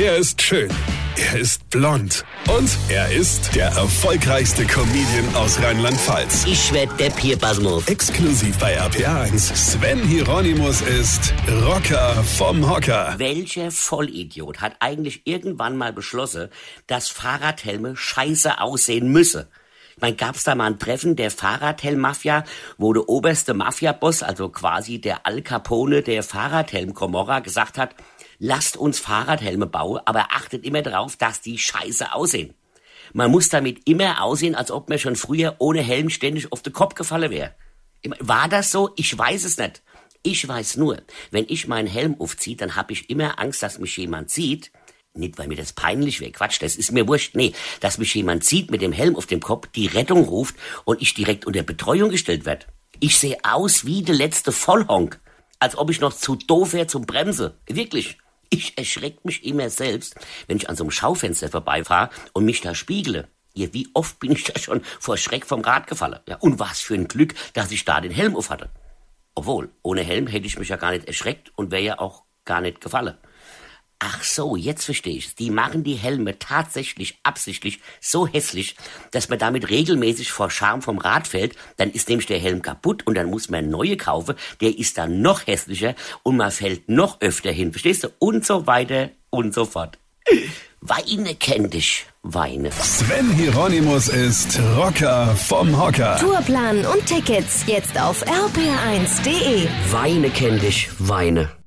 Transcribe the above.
Er ist schön. Er ist blond. Und er ist der erfolgreichste Comedian aus Rheinland-Pfalz. Ich werd der Pierpasmus. Exklusiv bei RPA1. Sven Hieronymus ist Rocker vom Hocker. Welcher Vollidiot hat eigentlich irgendwann mal beschlossen, dass Fahrradhelme scheiße aussehen müsse? Ich meine, gab's da mal ein Treffen der Fahrradhelm-Mafia, wo der oberste Mafia-Boss, also quasi der Al Capone der Fahrradhelm-Komorra, gesagt hat, lasst uns Fahrradhelme bauen, aber achtet immer darauf, dass die scheiße aussehen. Man muss damit immer aussehen, als ob man schon früher ohne Helm ständig auf den Kopf gefallen wäre. War das so? Ich weiß es nicht. Ich weiß nur, wenn ich meinen Helm aufziehe, dann habe ich immer Angst, dass mich jemand sieht. Nicht, weil mir das peinlich wäre. Quatsch, das ist mir wurscht. Nee, dass mich jemand sieht mit dem Helm auf dem Kopf, die Rettung ruft und ich direkt unter Betreuung gestellt werde. Ich sehe aus wie der letzte Vollhonk. Als ob ich noch zu doof wäre zum Bremse. Wirklich. Ich erschreck mich immer selbst, wenn ich an so einem Schaufenster vorbeifahre und mich da spiegle. Ja, wie oft bin ich da schon vor Schreck vom Rad gefallen. Ja, und was für ein Glück, dass ich da den Helm auf hatte. Obwohl, ohne Helm hätte ich mich ja gar nicht erschreckt und wäre ja auch gar nicht gefallen. Ach so, jetzt verstehe ich Die machen die Helme tatsächlich absichtlich so hässlich, dass man damit regelmäßig vor Scham vom Rad fällt. Dann ist nämlich der Helm kaputt und dann muss man neue kaufen. Der ist dann noch hässlicher und man fällt noch öfter hin. Verstehst du? Und so weiter und so fort. Weine kenn dich, Weine. Sven Hieronymus ist Rocker vom Hocker. Tourplan und Tickets jetzt auf rpr1.de. Weine kenn dich, Weine.